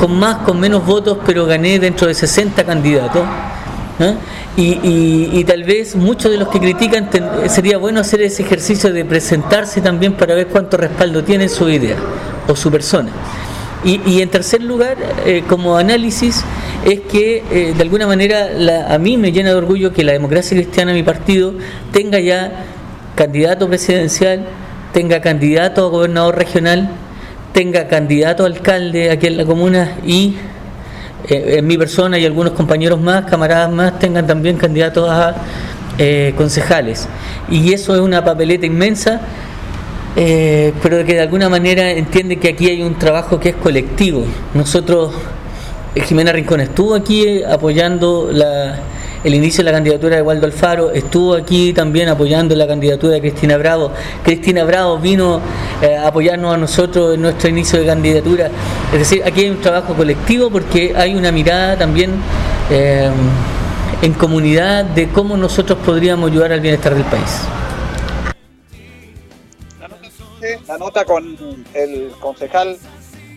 con más, con menos votos, pero gané dentro de 60 candidatos. Y, y- y tal vez muchos de los que critican sería bueno hacer ese ejercicio de presentarse también para ver cuánto respaldo tiene su idea o su persona. Y, y en tercer lugar, eh, como análisis, es que eh, de alguna manera la- a mí me llena de orgullo que la democracia cristiana, mi partido, tenga ya candidato presidencial, tenga candidato a gobernador regional, tenga candidato a alcalde aquí en la comuna y eh, en mi persona y algunos compañeros más, camaradas más, tengan también candidatos a eh, concejales. Y eso es una papeleta inmensa, eh, pero que de alguna manera entiende que aquí hay un trabajo que es colectivo. Nosotros, eh, Jimena Rincón estuvo aquí apoyando la- el inicio de la candidatura de Waldo Alfaro, estuvo aquí también apoyando la candidatura de Cristina Bravo. Cristina Bravo vino eh, a apoyarnos a nosotros en nuestro inicio de candidatura. Es decir, aquí hay un trabajo colectivo porque hay una mirada también eh, en comunidad de cómo nosotros podríamos ayudar al bienestar del país. la nota con el concejal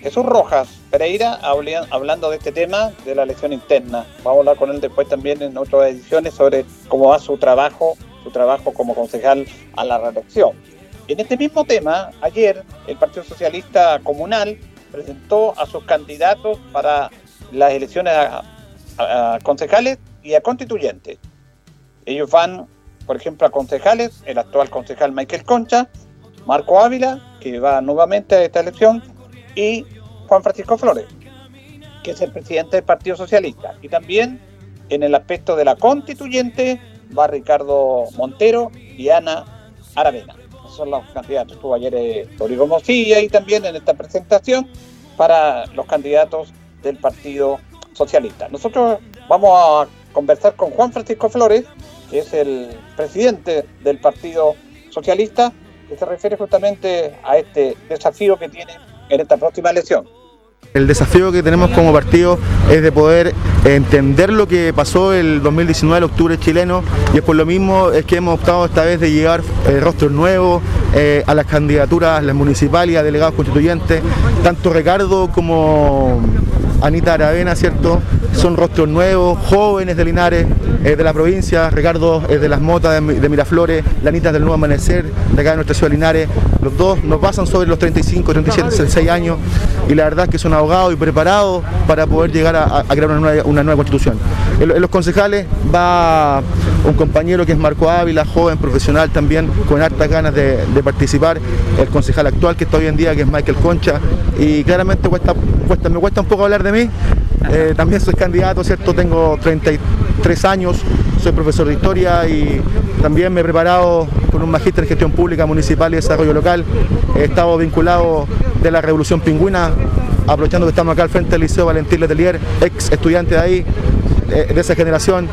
Jesús Rojas Pereira hablando de este tema de la elección interna. Vamos a hablar con él después también en otras ediciones sobre cómo va su trabajo, su trabajo como concejal a la reelección. En este mismo tema, ayer el Partido Socialista Comunal presentó a sus candidatos para las elecciones a- a concejales y a constituyentes. Ellos van, por ejemplo, a concejales, el actual concejal Michael Concha, Marco Ávila, que va nuevamente a esta elección, y Juan Francisco Flores, que es el presidente del Partido Socialista. Y también en el aspecto de la constituyente va Ricardo Montero y Ana Aravena. Esos son los candidatos. Estuvo ayer eh, Rodrigo Mosilla y también en esta presentación para los candidatos del Partido Socialista. Nosotros vamos a conversar con Juan Francisco Flores, que es el presidente del Partido Socialista, que se refiere justamente a este desafío que tiene en esta próxima elección. El desafío que tenemos como partido es de poder entender lo que pasó el 2019, el octubre chileno, y es por lo mismo es que hemos optado esta vez de llevar eh, rostros nuevos eh, a las candidaturas, las municipales a delegados constituyentes, tanto Ricardo como Anita Aravena, ¿cierto? Son rostros nuevos, jóvenes de Linares, eh, de la provincia, Ricardo es de las Motas de Miraflores, la Anita es del Nuevo Amanecer, de acá de nuestra ciudad de Linares, los dos nos pasan sobre los 35, 37, 36 años y la verdad es que son abogados y preparados para poder llegar a, crear una nueva, constitución. En, lo- en los concejales va un compañero que es Marco Ávila, joven, profesional también, con hartas ganas de, participar, el concejal actual que está hoy en día, que es Michael Concha, y claramente me cuesta un poco hablar de mí, eh, también soy candidato, ¿cierto? Tengo 33 años, soy profesor de historia y también me he preparado con un magíster en gestión pública municipal y desarrollo local. He estado vinculado de la Revolución Pingüina, aprovechando que estamos acá al frente del Liceo Valentín Letelier, ex estudiante de ahí, eh, de esa generación.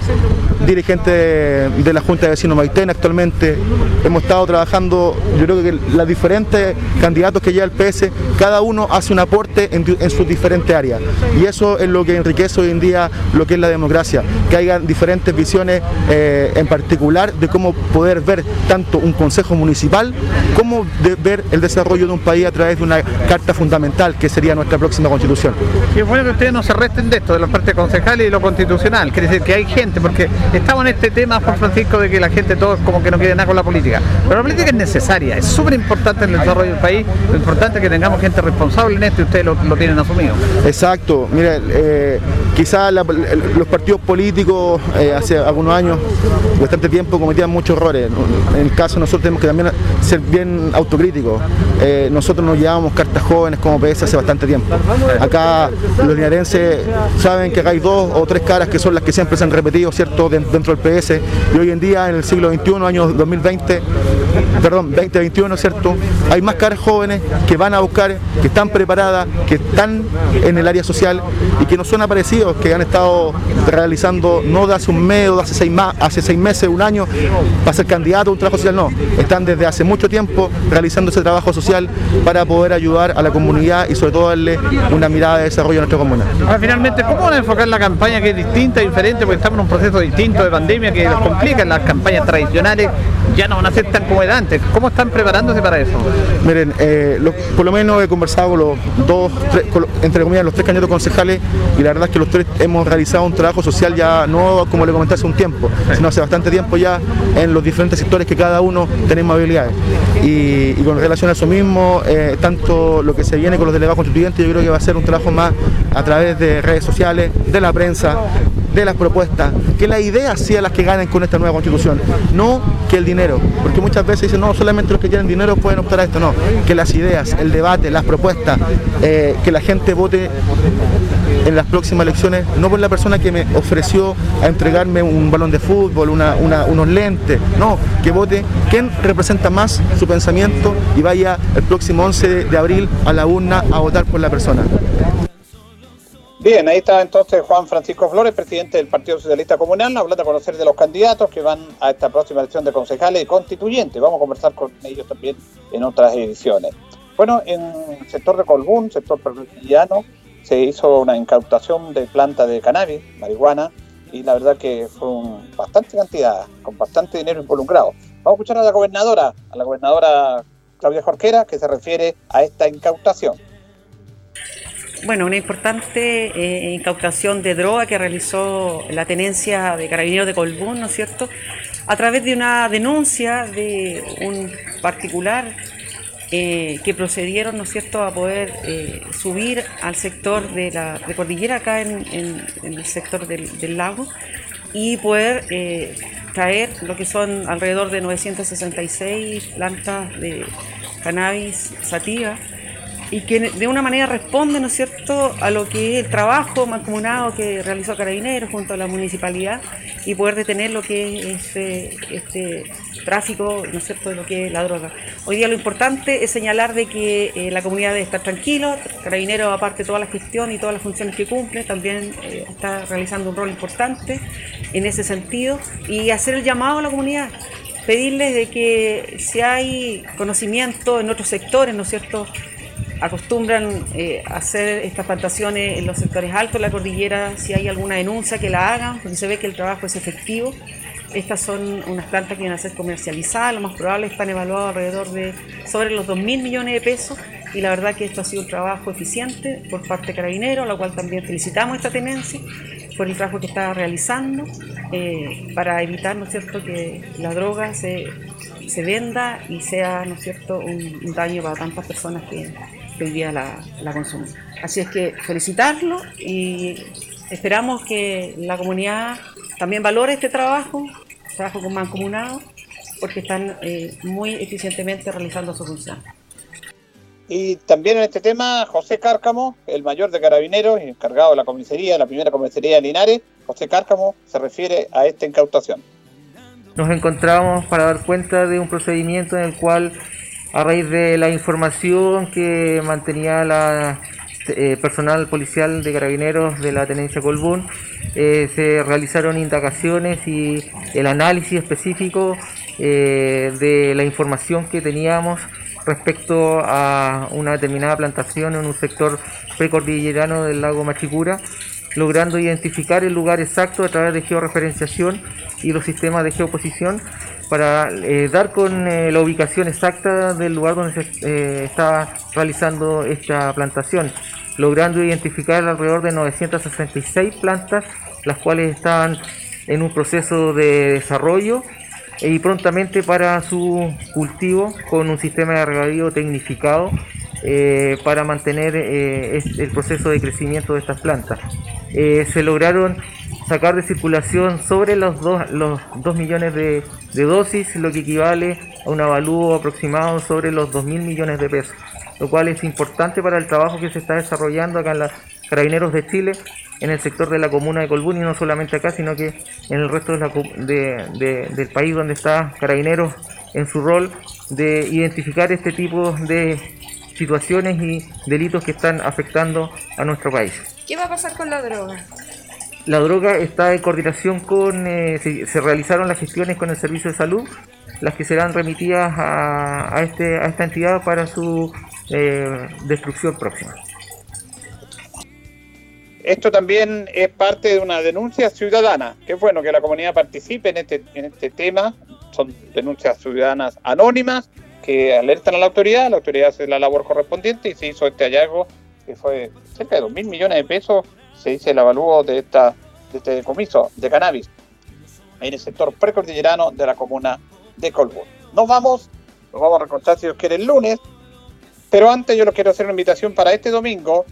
Dirigente de la Junta de Vecinos Maitén actualmente. Hemos estado trabajando, yo creo que las diferentes candidatos que lleva el PS, cada uno hace un aporte en, sus diferentes áreas. Y eso es lo que enriquece hoy en día lo que es la democracia, que haya diferentes visiones eh, en particular de cómo poder ver tanto un consejo municipal como de ver el desarrollo de un país a través de una carta fundamental que sería nuestra próxima constitución. Y es bueno que ustedes no se resten de esto, de la parte concejal y lo constitucional, quiere decir que hay gente, porque estamos en este tema, Juan Francisco, de que la gente todos como que no quiere nada con la política. Pero la política es necesaria, es súper importante en el desarrollo del país, lo importante es que tengamos gente responsable en esto y ustedes lo, lo tienen asumido. Exacto, mire, eh, quizás los partidos políticos eh, hace algunos años, bastante tiempo, cometían muchos errores. En el caso nosotros tenemos que también ser bien autocríticos. Eh, nosotros nos llevamos cartas jóvenes como PS hace bastante tiempo. Acá los linarenses saben que acá hay dos o tres caras que son las que siempre se han repetido, ¿cierto?, dentro del PS. Y hoy en día, en el siglo XXI, año 2020, perdón, 2021, ¿cierto? Hay más caras jóvenes que van a buscar, que están preparadas, que están en el área social y que no son que han estado realizando no de hace un mes o de hace seis, más, hace seis meses, un año, para ser candidato a un trabajo social, no. Están desde hace mucho tiempo realizando ese trabajo social para poder ayudar a la comunidad y sobre todo darle una mirada de desarrollo a nuestra comuna. Ahora, finalmente, ¿cómo van a enfocar la campaña que es distinta, diferente, porque estamos en un proceso distinto de pandemia que nos complica las campañas tradicionales? Ya no van a ser tan como era antes. ¿Cómo están preparándose para eso? Miren, eh, por lo menos he conversado con los dos, entre comillas, los tres candidatos concejales y la verdad es que los tres hemos realizado un trabajo social ya no como le comenté hace un tiempo, sino hace bastante tiempo ya en los diferentes sectores que cada uno tenemos habilidades. Y, y con relación a eso mismo, eh, tanto lo que se viene con los delegados constituyentes, yo creo que va a ser un trabajo más a través de redes sociales, de la prensa, de las propuestas, que las ideas sean las que ganen con esta nueva constitución, no que el dinero, porque muchas veces dicen, no, solamente los que tienen dinero pueden optar a esto, no, que las ideas, el debate, las propuestas, eh, que la gente vote en las próximas elecciones, no por la persona que me ofreció a entregarme un balón de fútbol, una- unos lentes, no, que vote quién representa más su pensamiento y vaya el próximo 11 de, de abril a la urna a votar por la persona. Bien, ahí está entonces Juan Francisco Flores, presidente del Partido Socialista Comunal, hablando a conocer de los candidatos que van a esta próxima elección de concejales y constituyentes. Vamos a conversar con ellos también en otras ediciones. Bueno, en el sector de Colbún, sector perrillano, se hizo una incautación de planta de cannabis, marihuana, y la verdad que fue un, bastante cantidad, con bastante dinero involucrado. Vamos a escuchar a la gobernadora, a la gobernadora Claudia Jorquera, que se refiere a esta incautación. Bueno, una importante eh, incautación de droga que realizó la tenencia de Carabineros de Colbún, ¿no es cierto? A través de una denuncia de un particular eh, que procedieron, ¿no es cierto?, a poder eh, subir al sector de la cordillera acá en, el sector del, del lago y poder traer lo que son alrededor de 966 plantas de cannabis sativa y que de una manera responde, ¿no es cierto?, a lo que es el trabajo mancomunado que realizó Carabineros junto a la municipalidad y poder detener lo que es este, este tráfico, ¿no es cierto?, de lo que es la droga. Hoy día lo importante es señalar de que eh, la comunidad debe estar tranquila, Carabineros, aparte de toda la gestión y todas las funciones que cumple, también eh, está realizando un rol importante en ese sentido y hacer el llamado a la comunidad pedirles de que si hay conocimiento en otros sectores, ¿no es cierto?, acostumbran eh, hacer estas plantaciones en los sectores altos de la cordillera, si hay alguna denuncia que la hagan, porque se ve que el trabajo es efectivo. Estas son unas plantas que van a ser comercializadas, lo más probable están evaluadas alrededor de sobre los 2 mil millones de pesos y la verdad que esto ha sido un trabajo eficiente por parte de Carabineros, la cual también felicitamos esta tenencia por el trabajo que está realizando eh, para evitar, ¿no es cierto?, que la droga se, se venda y sea, ¿no es cierto?, un, un daño para tantas personas que, que hoy día la, la consumen. Así es que felicitarlo y esperamos que la comunidad también valore este trabajo, trabajo con mancomunado, porque están eh, muy eficientemente realizando su función. Y también en este tema, José Cárcamo, el mayor de carabineros y encargado de la comisaría, la primera comisaría de Linares, José Cárcamo se refiere a esta incautación. nos encontramos para dar cuenta de un procedimiento en el cual, a raíz de la información que mantenía la eh, personal policial de carabineros de la Tenencia Colbún, eh, se realizaron indagaciones y el análisis específico eh, de la información que teníamos respecto a una determinada plantación en un sector precordillerano del lago Machicura, logrando identificar el lugar exacto a través de georreferenciación y los sistemas de geoposición para eh, dar con eh, la ubicación exacta del lugar donde se eh, está realizando esta plantación, logrando identificar alrededor de 966 plantas, las cuales están en un proceso de desarrollo y prontamente para su cultivo con un sistema de regadío tecnificado para mantener el proceso de crecimiento de estas plantas. se lograron sacar de circulación sobre los 2 los dos millones de, dosis, lo que equivale a un avalúo aproximado sobre los 2 mil millones de pesos, lo cual es importante para el trabajo que se está desarrollando acá en los Carabineros de Chile, en el sector de la comuna de Colbún y no solamente acá, sino que en el resto del país donde está Carabineros en su rol de identificar este tipo de situaciones y delitos que están afectando a nuestro país. ¿Qué va a pasar con la droga? La droga está en coordinación con, eh, se, realizaron las gestiones con el Servicio de Salud, las que serán remitidas a, este, a esta entidad para su eh, destrucción próxima. Esto también es parte de una denuncia ciudadana, es bueno que la comunidad participe en este, en este tema, son denuncias ciudadanas anónimas que alertan a la autoridad, la autoridad hace la labor correspondiente y se hizo este hallazgo que fue cerca de 2 mil millones de pesos se dice el avalúo de, esta, de este decomiso de cannabis en el sector precordillerano de la comuna de Colbún. Nos vamos, nos vamos a recontar si Dios quiere el lunes, pero antes yo les quiero hacer una invitación para este domingo,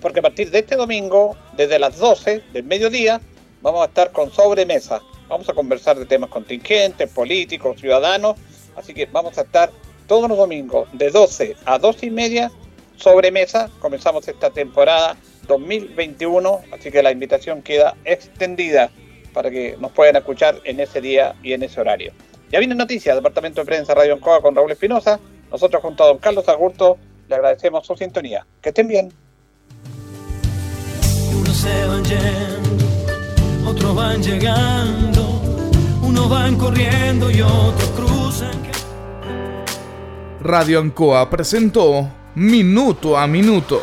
porque a partir de este domingo, desde las 12 del mediodía, vamos a estar con sobremesa. Vamos a conversar de temas contingentes, políticos, ciudadanos, así que vamos a estar todos los domingos de 12 a 12 y media sobremesa. Comenzamos esta temporada 2021, así que la invitación queda extendida para que nos puedan escuchar en ese día y en ese horario. Ya viene noticias, Departamento de Prensa Radio Ancoa con Raúl Espinosa. Nosotros junto a don Carlos Agurto le agradecemos su sintonía. Que estén bien. Unos se van yendo, otros van llegando, unos van corriendo y otros cruzan. Radio Ancoa presentó Minuto a Minuto